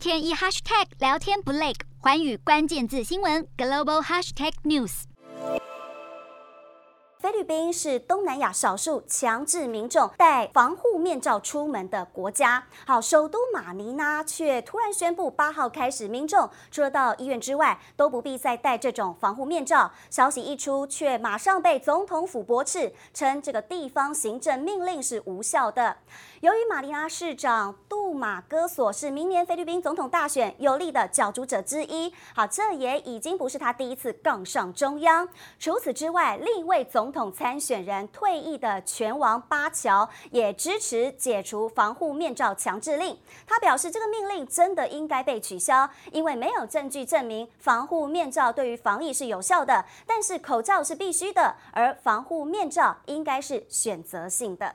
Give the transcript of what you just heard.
天一 hashtag 聊天不累，寰宇关键字新闻 global hashtag news。菲律宾是东南亚少数强制民众戴防护面罩出门的国家。好，首都马尼拉却突然宣布，八号开始，民众除了到医院之外，都不必再戴这种防护面罩。消息一出，却马上被总统府驳斥，称这个地方行政命令是无效的。由于马尼拉市长杜马戈索是明年菲律宾总统大选有力的角逐者之一，好，这也已经不是他第一次杠上中央。除此之外，另一位总统参选人退役的拳王巴乔也支持解除防护面罩强制令。他表示，这个命令真的应该被取消，因为没有证据证明防护面罩对于防疫是有效的，但是口罩是必须的，而防护面罩应该是选择性的。